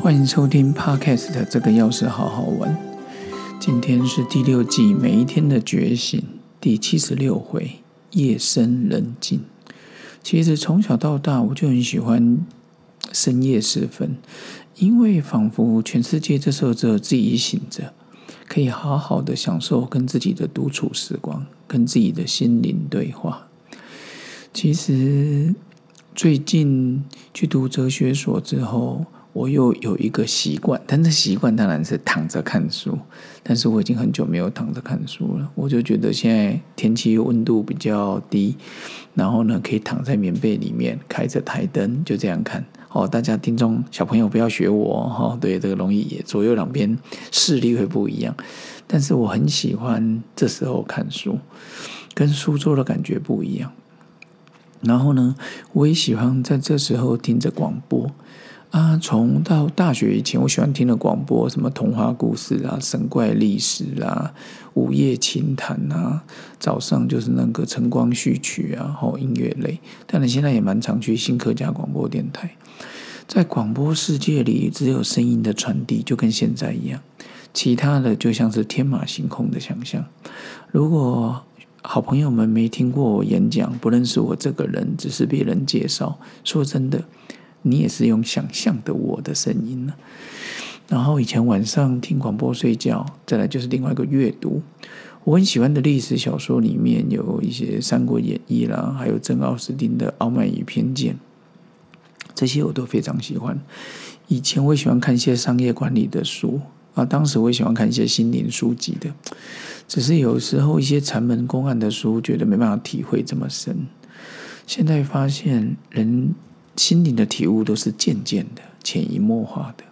欢迎收听 Podcast 这个钥匙好好玩。今天是第六季每一天的觉醒第七十六回，夜深人静。其实从小到大，我就很喜欢深夜时分，因为仿佛全世界这时候只有自己醒着，可以好好的享受跟自己的独处时光，跟自己的心灵对话。其实最近去读哲学所之后。我又有一个习惯，但是习惯当然是躺着看书。但是我已经很久没有躺着看书了。我就觉得现在天气温度比较低，然后呢，可以躺在棉被里面，开着台灯，就这样看。哦，大家听众小朋友不要学我哈，对这个容易左右两边视力会不一样。但是我很喜欢这时候看书，跟书桌的感觉不一样。然后呢，我也喜欢在这时候听着广播。啊，从到大学以前，我喜欢听的广播，什么童话故事啊、神怪历史啊、午夜情谈啊，早上就是那个晨光序曲啊，后音乐类。但你现在也蛮常去新客家广播电台，在广播世界里，只有声音的传递，就跟现在一样，其他的就像是天马行空的想象。如果好朋友们没听过我演讲，不认识我这个人，只是别人介绍，说真的。你也是用想象的我的声音呢。然后以前晚上听广播睡觉，再来就是另外一个阅读。我很喜欢的历史小说里面有一些《三国演义》啦，还有珍·奥斯汀的《傲慢与偏见》，这些我都非常喜欢。以前我喜欢看一些商业管理的书啊，当时我也喜欢看一些心灵书籍的，只是有时候一些禅门公案的书，觉得没办法体会这么深。现在发现人。心灵的体悟都是渐渐的、潜移默化的，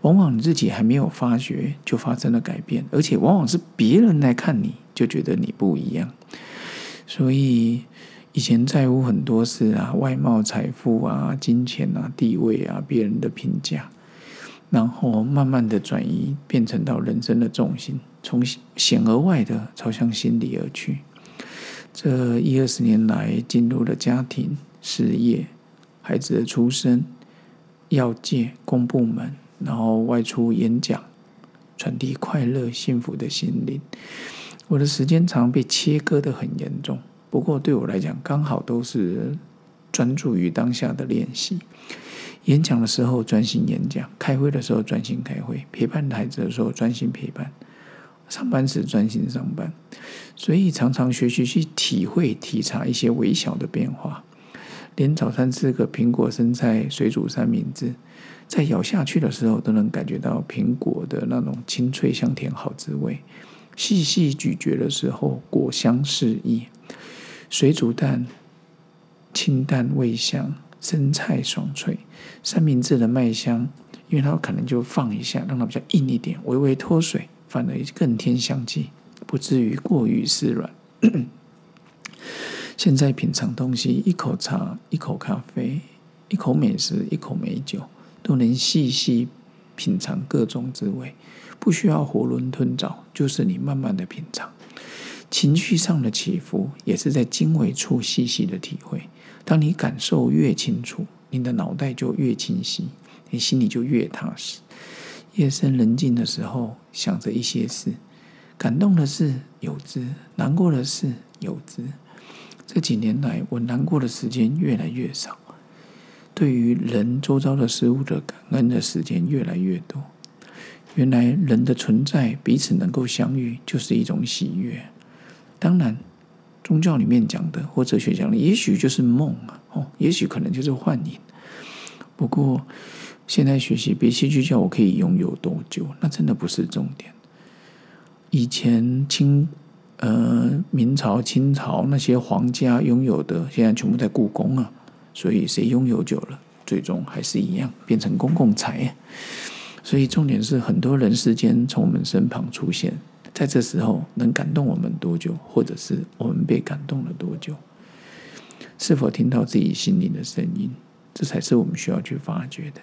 往往你自己还没有发觉，就发生了改变，而且往往是别人来看你就觉得你不一样。所以以前在乎很多事啊，外貌、财富啊、金钱啊、地位啊，别人的评价，然后慢慢的转移，变成到人生的重心，从显而外的朝向心里而去。这一二十年来，进入了家庭、事业。孩子的出生、要界、公部门，然后外出演讲，传递快乐、幸福的心灵。我的时间常被切割的很严重，不过对我来讲，刚好都是专注于当下的练习。演讲的时候专心演讲，开会的时候专心开会，陪伴孩子的时候专心陪伴，上班时专心上班。所以常常学习去体会、体察一些微小的变化。连早餐吃个苹果生菜水煮三明治，在咬下去的时候都能感觉到苹果的那种清脆香甜好滋味。细细咀嚼的时候，果香四溢。水煮蛋清淡味香，生菜爽脆。三明治的麦香，因为它可能就放一下，让它比较硬一点，微微脱水，反而更添香气，不至于过于湿软。现在品尝东西，一口茶，一口咖啡，一口美食，一口美酒，都能细细品尝各种滋味，不需要囫囵吞枣，就是你慢慢的品尝。情绪上的起伏，也是在经纬处细细的体会。当你感受越清楚，你的脑袋就越清晰，你心里就越踏实。夜深人静的时候，想着一些事，感动的事有之，难过的事有之。这几年来，我难过的时间越来越少，对于人周遭的事物的感恩的时间越来越多。原来人的存在，彼此能够相遇，就是一种喜悦。当然，宗教里面讲的，或哲学讲的，也许就是梦啊，哦，也许可能就是幻影。不过，现在学习别戏剧教，我可以拥有多久？那真的不是重点。以前清。呃，明朝、清朝那些皇家拥有的，现在全部在故宫啊。所以谁拥有久了，最终还是一样变成公共财。所以重点是，很多人世间从我们身旁出现，在这时候能感动我们多久，或者是我们被感动了多久？是否听到自己心灵的声音？这才是我们需要去发掘的。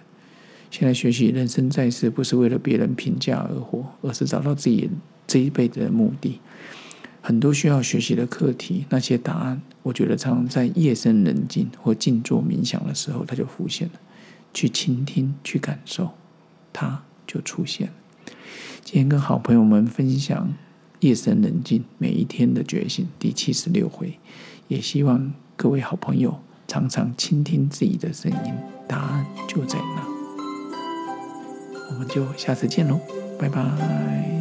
现在学习人生在世，不是为了别人评价而活，而是找到自己这一辈子的目的。很多需要学习的课题，那些答案，我觉得常常在夜深人静或静坐冥想的时候，它就浮现了。去倾听，去感受，它就出现了。今天跟好朋友们分享《夜深人静每一天的觉醒》第七十六回，也希望各位好朋友常常倾听自己的声音，答案就在那。我们就下次见喽，拜拜。